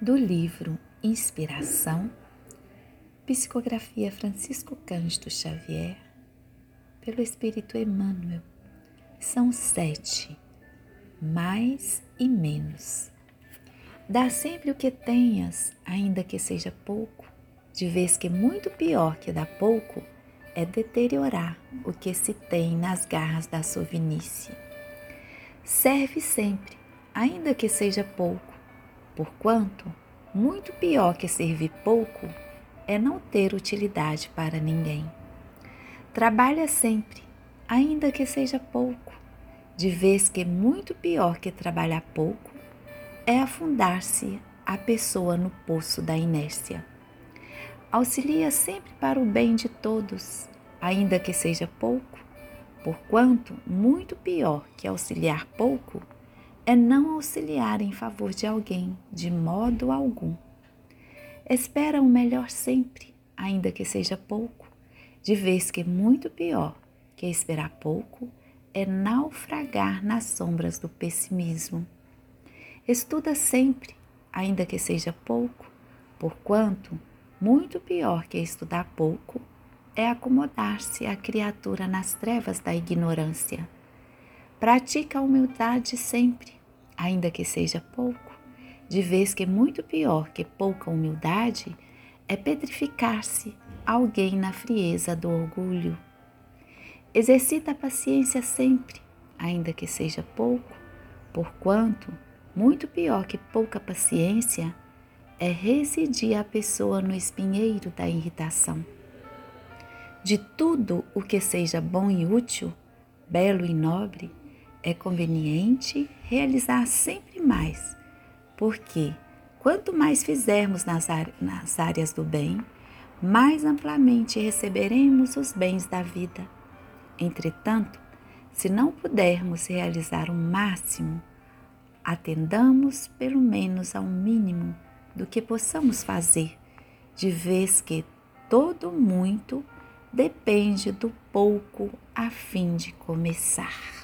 do livro Inspiração, psicografia Francisco Cândido Xavier, pelo Espírito Emmanuel. São sete, mais e menos. Dá sempre o que tenhas, ainda que seja pouco, de vez que muito pior que dar pouco é deteriorar o que se tem nas garras da sovinice. Serve sempre, ainda que seja pouco, porquanto muito pior que servir pouco é não ter utilidade para ninguém. Trabalha sempre, ainda que seja pouco, de vez que muito pior que trabalhar pouco é afundar-se a pessoa no poço da inércia. Auxilia sempre para o bem de todos, ainda que seja pouco, porquanto muito pior que auxiliar pouco é não auxiliar em favor de alguém de modo algum. Espera o melhor sempre, ainda que seja pouco, de vez que muito pior que esperar pouco é naufragar nas sombras do pessimismo. Estuda sempre, ainda que seja pouco, porquanto muito pior que estudar pouco é acomodar-se a criatura nas trevas da ignorância. Pratica a humildade sempre, ainda que seja pouco, de vez que muito pior que pouca humildade é petrificar-se alguém na frieza do orgulho. Exercita a paciência sempre, ainda que seja pouco, porquanto muito pior que pouca paciência é residir a pessoa no espinheiro da irritação. De tudo o que seja bom e útil, belo e nobre, é conveniente realizar sempre mais, porque quanto mais fizermos nas, nas áreas do bem, mais amplamente receberemos os bens da vida. Entretanto, se não pudermos realizar o máximo, atendamos pelo menos ao mínimo do que possamos fazer, de vez que todo muito depende do pouco a fim de começar.